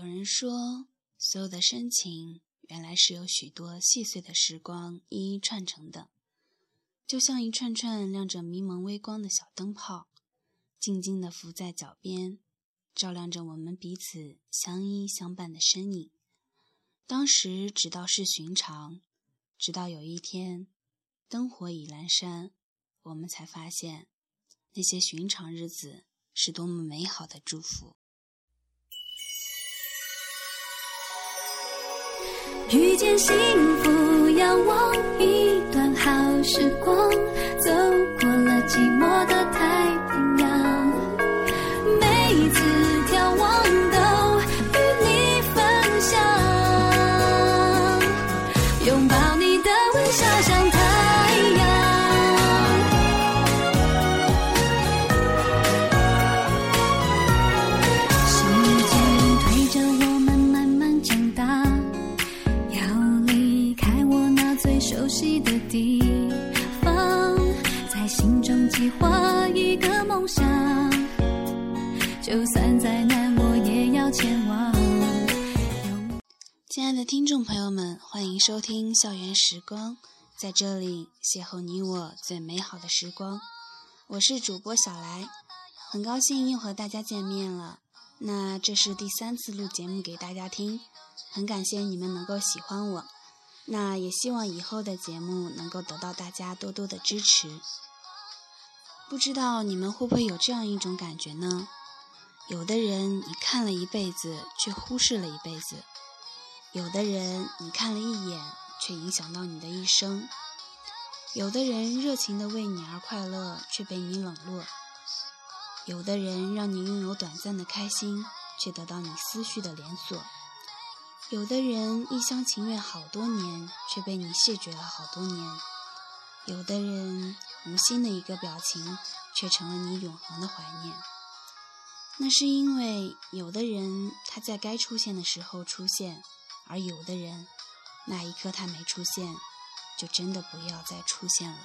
有人说，所有的深情原来是由许多细碎的时光一一串成的，就像一串串亮着迷蒙微光的小灯泡，静静地浮在脚边，照亮着我们彼此相依相伴的身影。当时只道是寻常，直到有一天，灯火已阑珊，我们才发现，那些寻常日子是多么美好的祝福。遇见幸福，仰望一段好时光，走过了寂寞的太收听《校园时光》，在这里邂逅你我最美好的时光。我是主播小来，很高兴又和大家见面了。那这是第三次录节目给大家听，很感谢你们能够喜欢我。那也希望以后的节目能够得到大家多多的支持。不知道你们会不会有这样一种感觉呢？有的人你看了一辈子，却忽视了一辈子。有的人你看了一眼，却影响到你的一生；有的人热情的为你而快乐，却被你冷落；有的人让你拥有短暂的开心，却得到你思绪的连锁；有的人一厢情愿好多年，却被你谢绝了好多年；有的人无心的一个表情，却成了你永恒的怀念。那是因为有的人他在该出现的时候出现。而有的人，那一刻他没出现，就真的不要再出现了。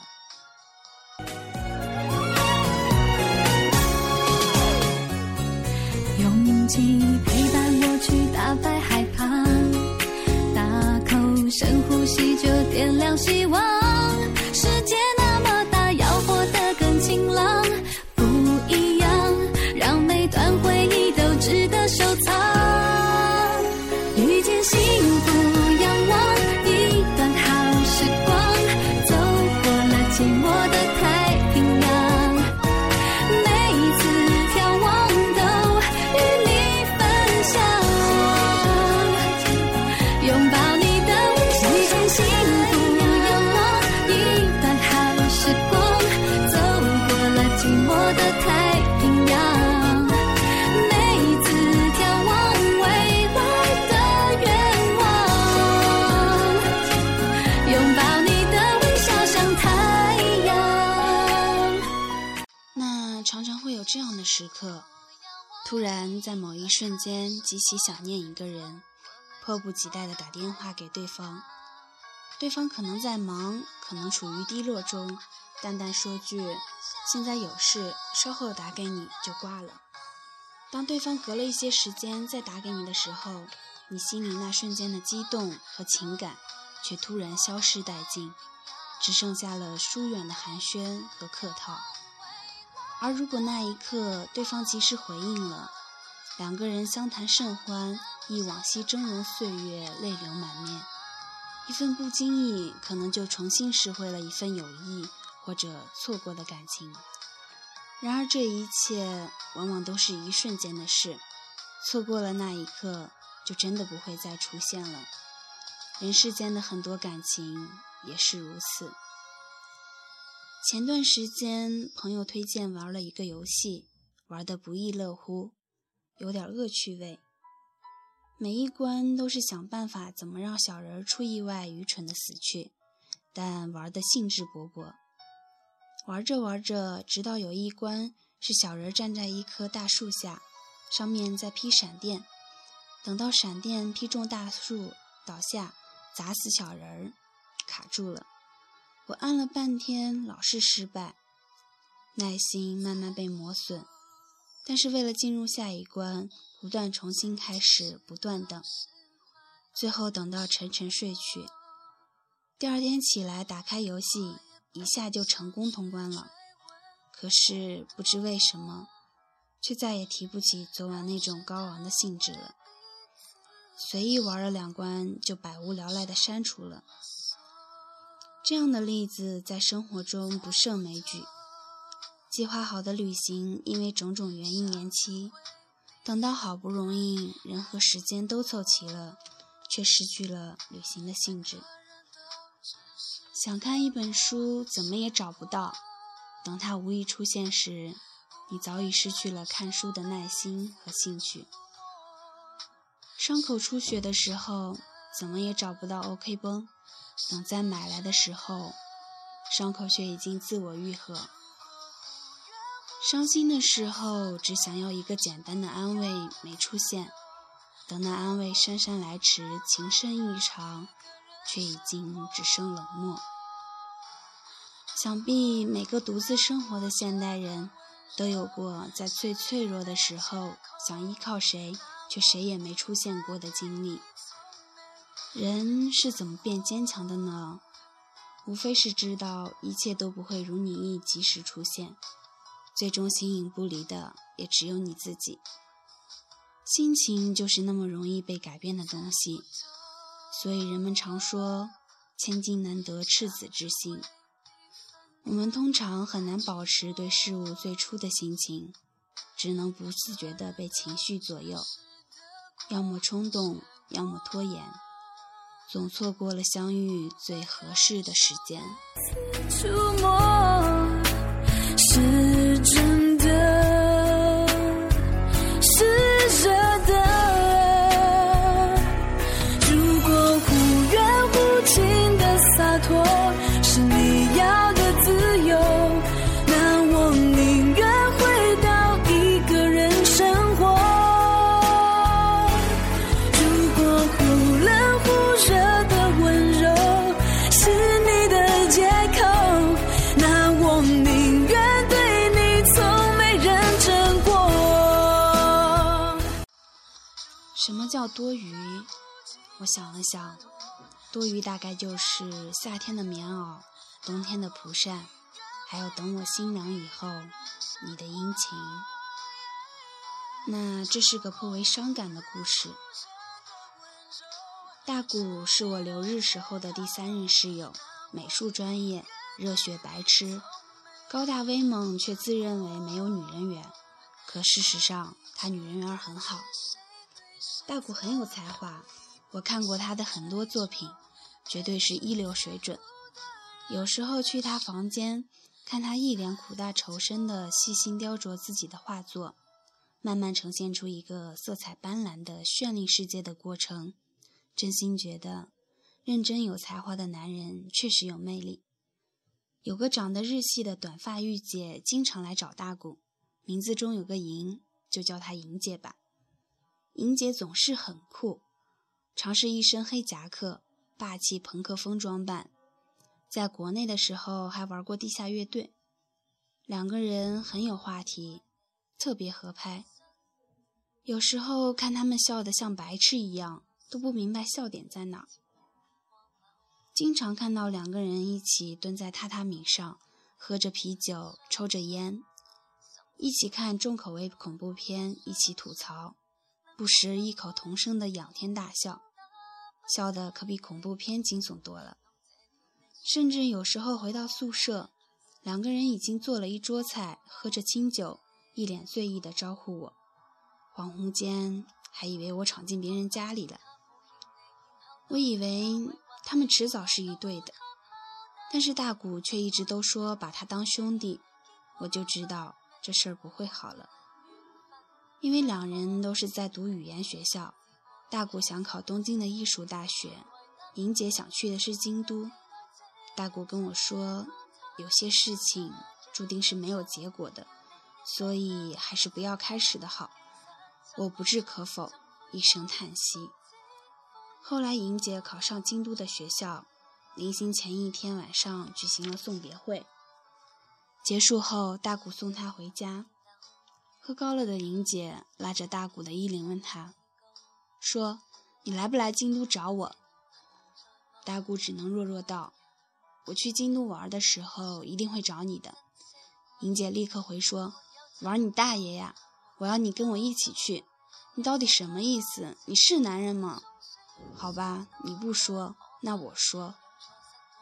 勇气陪伴我去打败害怕，大口深呼吸就点亮希望。时刻，突然在某一瞬间极其想念一个人，迫不及待地打电话给对方。对方可能在忙，可能处于低落中，淡淡说句“现在有事，稍后打给你”就挂了。当对方隔了一些时间再打给你的时候，你心里那瞬间的激动和情感，却突然消失殆尽，只剩下了疏远的寒暄和客套。而如果那一刻对方及时回应了，两个人相谈甚欢，忆往昔峥嵘岁月，泪流满面。一份不经意，可能就重新拾回了一份友谊或者错过的感情。然而这一切往往都是一瞬间的事，错过了那一刻，就真的不会再出现了。人世间的很多感情也是如此。前段时间，朋友推荐玩了一个游戏，玩得不亦乐乎，有点恶趣味。每一关都是想办法怎么让小人出意外，愚蠢的死去，但玩得兴致勃勃。玩着玩着，直到有一关是小人站在一棵大树下，上面在劈闪电，等到闪电劈中大树倒下，砸死小人儿，卡住了。我按了半天，老是失败，耐心慢慢被磨损。但是为了进入下一关，不断重新开始，不断等，最后等到沉沉睡去。第二天起来打开游戏，一下就成功通关了。可是不知为什么，却再也提不起昨晚那种高昂的兴致了。随意玩了两关，就百无聊赖地删除了。这样的例子在生活中不胜枚举。计划好的旅行因为种种原因延期，等到好不容易人和时间都凑齐了，却失去了旅行的兴致。想看一本书，怎么也找不到，等它无意出现时，你早已失去了看书的耐心和兴趣。伤口出血的时候，怎么也找不到 OK 绷，等再买来的时候，伤口却已经自我愈合。伤心的时候，只想要一个简单的安慰，没出现。等那安慰姗姗来迟，情深意长，却已经只剩冷漠。想必每个独自生活的现代人，都有过在最脆弱的时候想依靠谁。却谁也没出现过的经历。人是怎么变坚强的呢？无非是知道一切都不会如你意及时出现，最终形影不离的也只有你自己。心情就是那么容易被改变的东西，所以人们常说“千金难得赤子之心”。我们通常很难保持对事物最初的心情，只能不自觉地被情绪左右。要么冲动，要么拖延，总错过了相遇最合适的时间。什么叫多余，我想了想，多余大概就是夏天的棉袄，冬天的蒲扇，还有等我心凉以后你的殷勤。那这是个颇为伤感的故事。大谷是我留日时候的第三任室友，美术专业，热血白痴，高大威猛，却自认为没有女人缘。可事实上，他女人缘很好。大谷很有才华，我看过他的很多作品，绝对是一流水准。有时候去他房间，看他一脸苦大仇深的细心雕琢自己的画作，慢慢呈现出一个色彩斑斓的绚丽世界的过程，真心觉得，认真有才华的男人确实有魅力。有个长得日系的短发御姐，经常来找大谷，名字中有个莹，就叫她莹姐吧。莹姐总是很酷，尝试一身黑夹克，霸气朋克风装扮。在国内的时候还玩过地下乐队，两个人很有话题，特别合拍。有时候看他们笑得像白痴一样，都不明白笑点在哪。经常看到两个人一起蹲在榻榻米上，喝着啤酒，抽着烟，一起看重口味恐怖片，一起吐槽。不时异口同声的仰天大笑，笑得可比恐怖片惊悚多了。甚至有时候回到宿舍，两个人已经做了一桌菜，喝着清酒，一脸醉意的招呼我。恍惚间还以为我闯进别人家里了。我以为他们迟早是一对的，但是大古却一直都说把他当兄弟，我就知道这事儿不会好了。因为两人都是在读语言学校，大谷想考东京的艺术大学，莹姐想去的是京都。大谷跟我说，有些事情注定是没有结果的，所以还是不要开始的好。我不置可否，一声叹息。后来莹姐考上京都的学校，临行前一天晚上举行了送别会，结束后大谷送她回家。喝高了的莹姐拉着大谷的衣领问他，说：“你来不来京都找我？”大谷只能弱弱道：“我去京都玩的时候一定会找你的。”莹姐立刻回说：“玩你大爷呀！我要你跟我一起去。你到底什么意思？你是男人吗？好吧，你不说，那我说，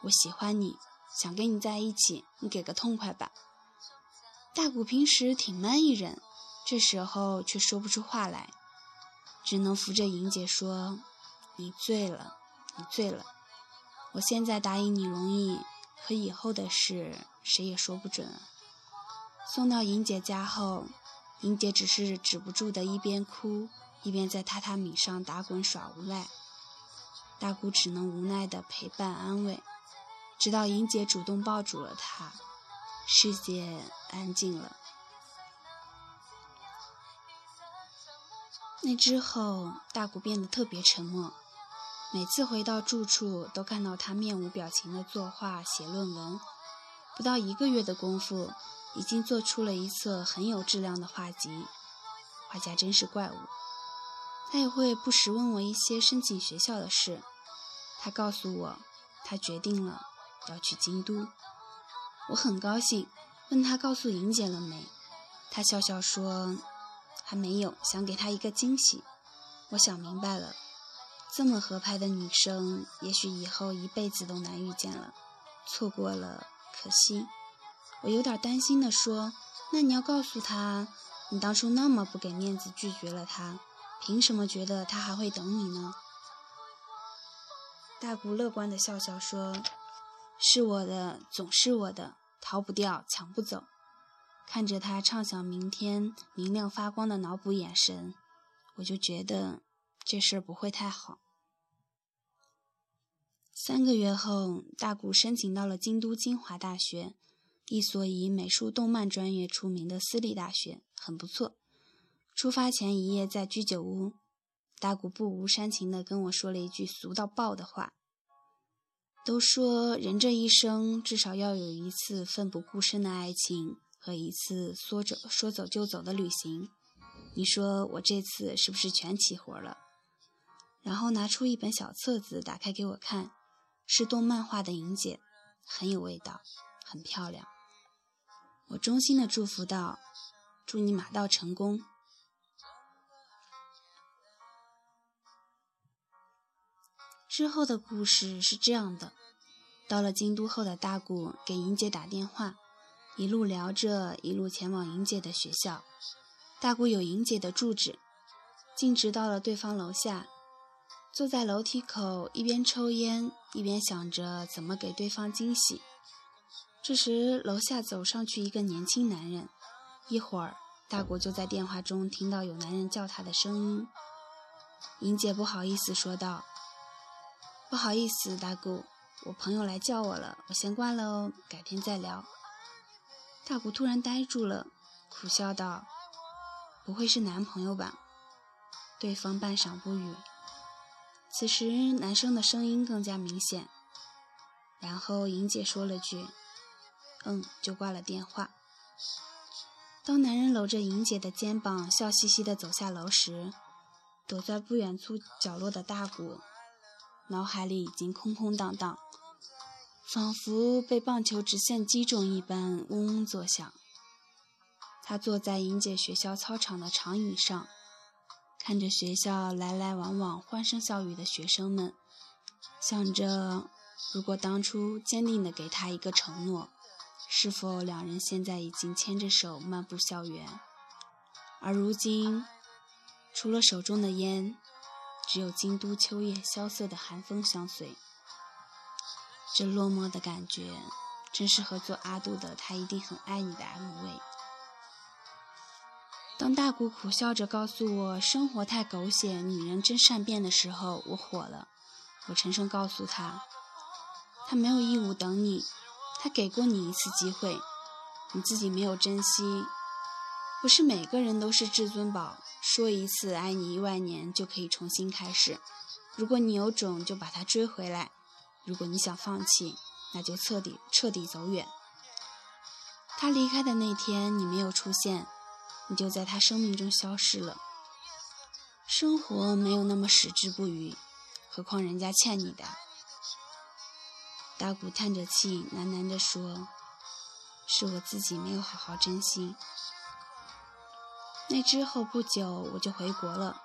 我喜欢你，想跟你在一起，你给个痛快吧。”大谷平时挺闷一人，这时候却说不出话来，只能扶着莹姐说：“你醉了，你醉了。我现在答应你容易，可以后的事谁也说不准啊。”送到莹姐家后，莹姐只是止不住的一边哭，一边在榻榻米上打滚耍无赖。大姑只能无奈的陪伴安慰，直到莹姐主动抱住了他。世界安静了。那之后，大谷变得特别沉默。每次回到住处，都看到他面无表情的作画、写论文。不到一个月的功夫，已经做出了一册很有质量的画集。画家真是怪物。他也会不时问我一些申请学校的事。他告诉我，他决定了要去京都。我很高兴，问他告诉莹姐了没？他笑笑说还没有，想给他一个惊喜。我想明白了，这么合拍的女生，也许以后一辈子都难遇见了，错过了可惜。我有点担心地说：“那你要告诉他，你当初那么不给面子拒绝了他，凭什么觉得他还会等你呢？”大姑乐观的笑笑说。是我的，总是我的，逃不掉，抢不走。看着他畅想明天明亮发光的脑补眼神，我就觉得这事儿不会太好。三个月后，大谷申请到了京都精华大学，一所以美术动漫专业出名的私立大学，很不错。出发前一夜在居酒屋，大谷不无煽情地跟我说了一句俗到爆的话。都说人这一生至少要有一次奋不顾身的爱情和一次说走说走就走的旅行。你说我这次是不是全齐活了？然后拿出一本小册子，打开给我看，是动漫画的莹姐，很有味道，很漂亮。我衷心的祝福道：“祝你马到成功。”之后的故事是这样的：到了京都后的大谷给莹姐打电话，一路聊着，一路前往莹姐的学校。大姑有莹姐的住址，径直到了对方楼下，坐在楼梯口，一边抽烟，一边想着怎么给对方惊喜。这时，楼下走上去一个年轻男人，一会儿，大姑就在电话中听到有男人叫他的声音。莹姐不好意思说道。不好意思，大姑，我朋友来叫我了，我先挂了哦，改天再聊。大姑突然呆住了，苦笑道：“不会是男朋友吧？”对方半晌不语。此时男生的声音更加明显，然后莹姐说了句：“嗯”，就挂了电话。当男人搂着莹姐的肩膀，笑嘻嘻地走下楼时，躲在不远处角落的大姑。脑海里已经空空荡荡，仿佛被棒球直线击中一般，嗡嗡作响。他坐在迎姐学校操场的长椅上，看着学校来来往往、欢声笑语的学生们，想着：如果当初坚定地给他一个承诺，是否两人现在已经牵着手漫步校园？而如今，除了手中的烟。只有京都秋夜萧瑟的寒风相随，这落寞的感觉，真适合做阿杜的“他一定很爱你”的 MV。当大姑苦笑着告诉我生活太狗血，女人真善变的时候，我火了。我沉声告诉他，他没有义务等你，他给过你一次机会，你自己没有珍惜。不是每个人都是至尊宝，说一次爱你一万年就可以重新开始。如果你有种，就把他追回来；如果你想放弃，那就彻底彻底走远。他离开的那天，你没有出现，你就在他生命中消失了。生活没有那么矢志不渝，何况人家欠你的。大古叹着气，喃喃地说：“是我自己没有好好珍惜。”那之后不久，我就回国了。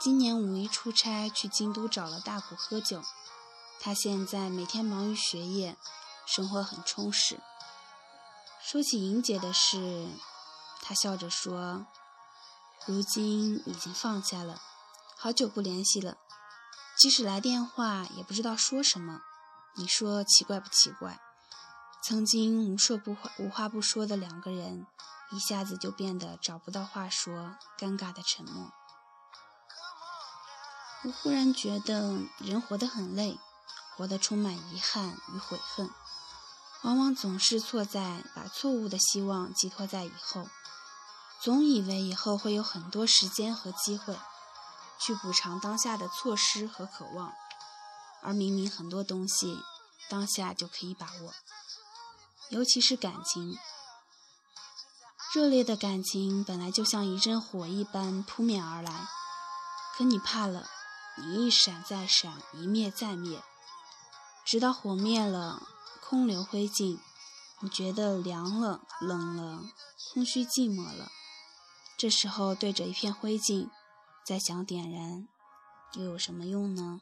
今年五一出差去京都，找了大古喝酒。他现在每天忙于学业，生活很充实。说起莹姐的事，他笑着说：“如今已经放下了，好久不联系了，即使来电话也不知道说什么。你说奇怪不奇怪？曾经无说不话、无话不说的两个人，一下子就变得找不到话说，尴尬的沉默。我忽然觉得人活得很累，活得充满遗憾与悔恨。”往往总是错在把错误的希望寄托在以后，总以为以后会有很多时间和机会去补偿当下的错失和渴望，而明明很多东西当下就可以把握，尤其是感情。热烈的感情本来就像一阵火一般扑面而来，可你怕了，你一闪再闪，一灭再灭，直到火灭了。空留灰烬，你觉得凉了、冷了、空虚寂寞了。这时候对着一片灰烬，再想点燃，又有什么用呢？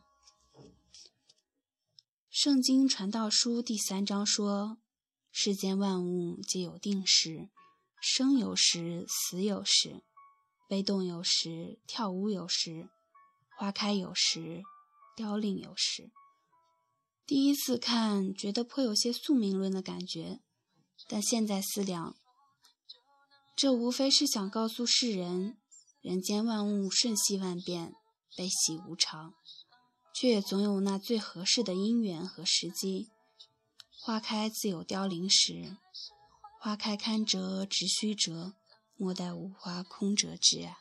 圣经传道书第三章说：“世间万物皆有定时，生有时，死有时；悲动有时，跳舞有时；花开有时，凋零有时。”第一次看，觉得颇有些宿命论的感觉，但现在思量，这无非是想告诉世人：人间万物瞬息万变，悲喜无常，却也总有那最合适的因缘和时机。花开自有凋零时，花开堪折直须折，莫待无花空折枝啊。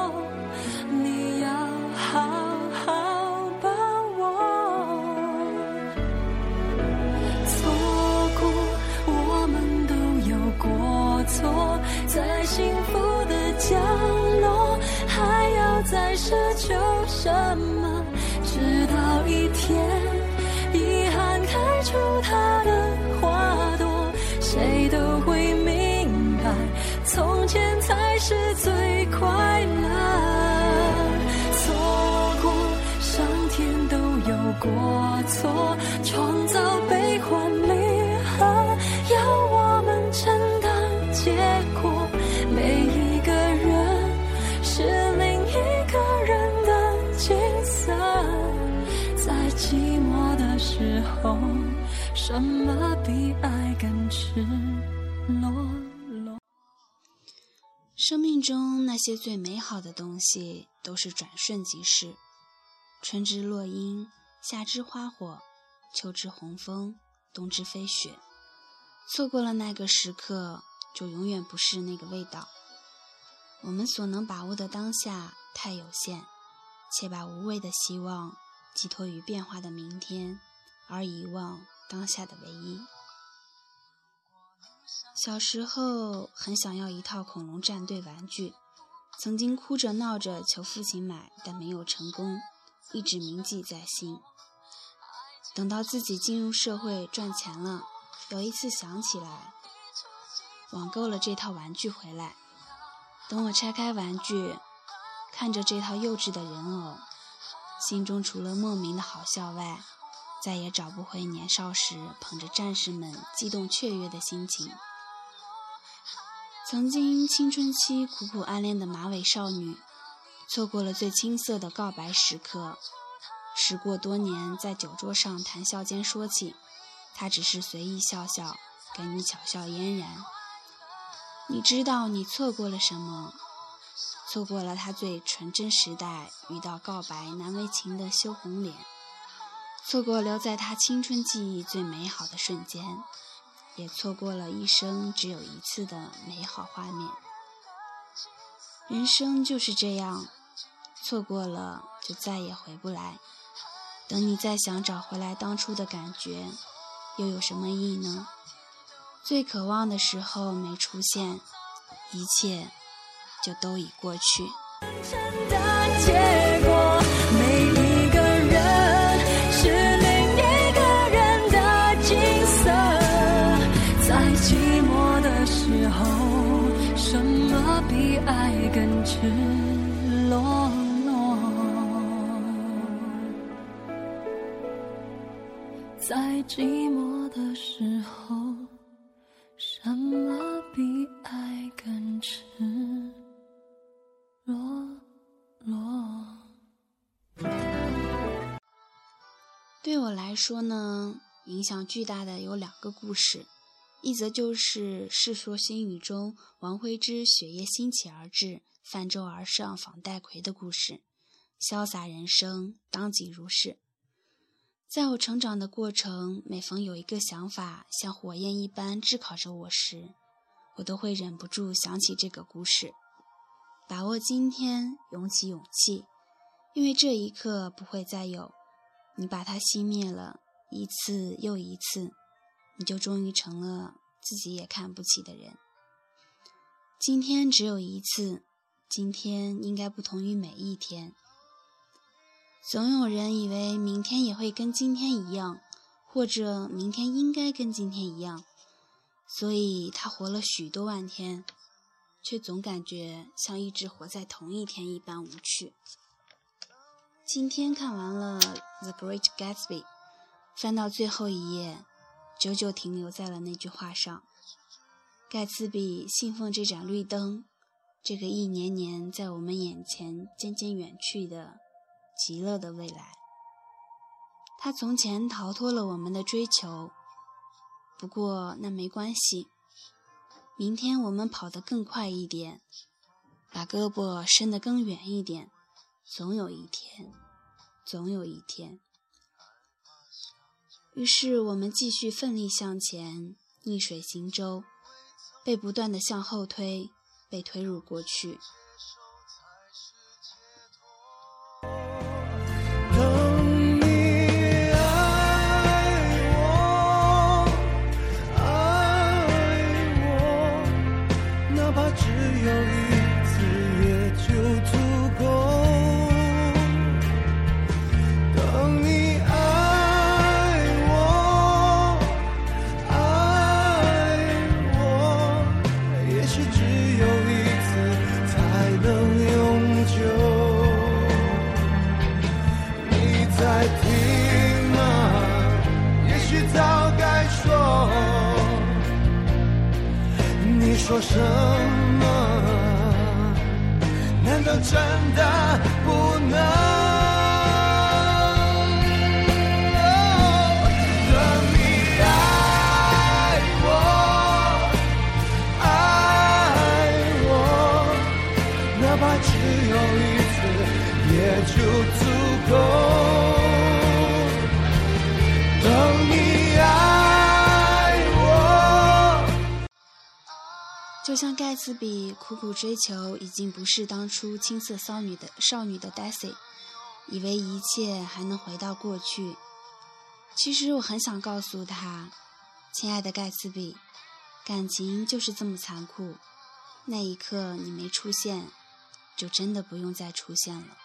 过错，创造悲欢离合，要我们承担结果。每一个人是另一个人的景色，在寂寞的时候，什么比爱更赤裸裸？生命中那些最美好的东西，都是转瞬即逝。春之落樱，夏之花火，秋之红枫，冬之飞雪。错过了那个时刻。就永远不是那个味道。我们所能把握的当下太有限，且把无谓的希望寄托于变化的明天，而遗忘当下的唯一。小时候很想要一套恐龙战队玩具，曾经哭着闹着求父亲买，但没有成功，一直铭记在心。等到自己进入社会赚钱了，有一次想起来。网购了这套玩具回来，等我拆开玩具，看着这套幼稚的人偶，心中除了莫名的好笑外，再也找不回年少时捧着战士们激动雀跃的心情。曾经青春期苦苦暗恋的马尾少女，错过了最青涩的告白时刻。时过多年，在酒桌上谈笑间说起，他只是随意笑笑，给你巧笑嫣然。你知道你错过了什么？错过了他最纯真时代遇到告白难为情的羞红脸，错过留在他青春记忆最美好的瞬间，也错过了一生只有一次的美好画面。人生就是这样，错过了就再也回不来。等你再想找回来当初的感觉，又有什么意义呢？最渴望的时候没出现，一切就都已过去。寂寞的时候，什么比爱更赤裸裸？对我来说呢，影响巨大的有两个故事，一则就是《世说新语》中王徽之雪夜兴起而至，泛舟而上访戴逵的故事，潇洒人生，当即如是。在我成长的过程，每逢有一个想法像火焰一般炙烤着我时，我都会忍不住想起这个故事。把握今天，涌起勇气，因为这一刻不会再有。你把它熄灭了，一次又一次，你就终于成了自己也看不起的人。今天只有一次，今天应该不同于每一天。总有人以为明天也会跟今天一样，或者明天应该跟今天一样，所以他活了许多万天，却总感觉像一直活在同一天一般无趣。今天看完了《The Great Gatsby》，翻到最后一页，久久停留在了那句话上：盖茨比信奉这盏绿灯，这个一年年在我们眼前渐渐远去的。极乐的未来，他从前逃脱了我们的追求，不过那没关系。明天我们跑得更快一点，把胳膊伸得更远一点，总有一天，总有一天。于是我们继续奋力向前，逆水行舟，被不断的向后推，被推入过去。这像盖茨比苦苦追求，已经不是当初青涩少女的少女的 Daisy，以为一切还能回到过去。其实我很想告诉他，亲爱的盖茨比，感情就是这么残酷。那一刻你没出现，就真的不用再出现了。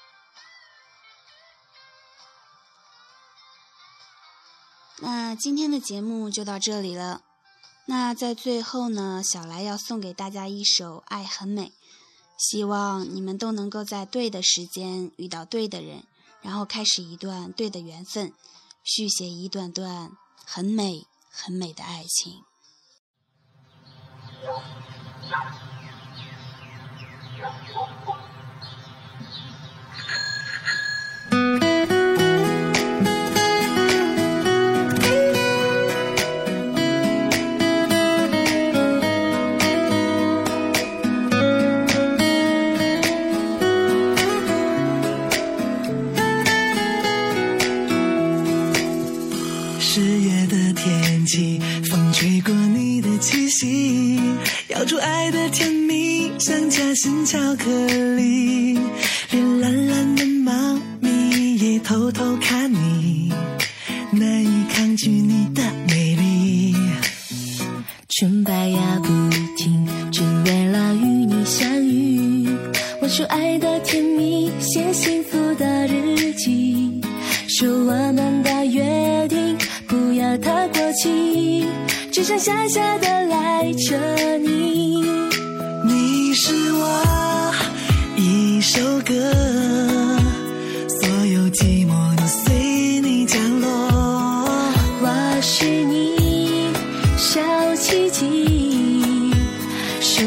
那今天的节目就到这里了。那在最后呢，小来要送给大家一首《爱很美》，希望你们都能够在对的时间遇到对的人，然后开始一段对的缘分，续写一段段很美很美的爱情。心巧克力。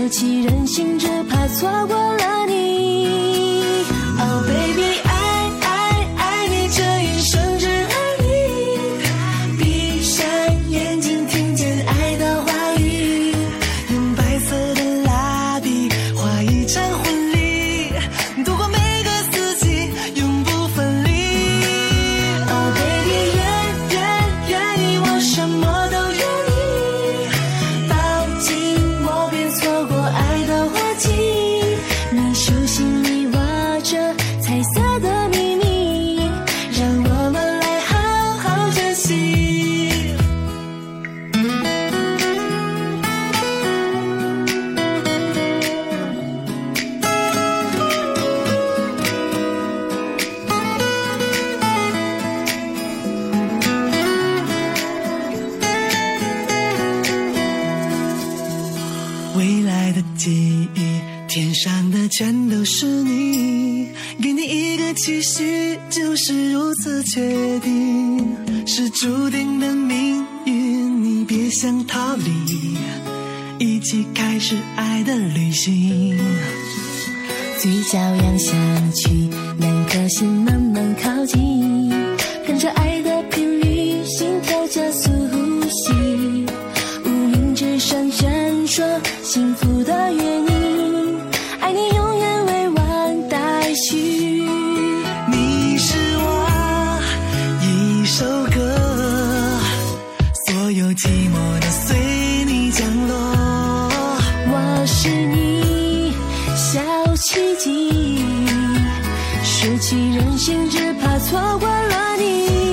起任性只怕错过了全都是你，给你一个期许，就是如此确定，是注定的命运，你别想逃离，一起开始爱的旅行。嘴角扬下去，两颗心慢慢靠近，跟着爱。几人心只怕错过了你。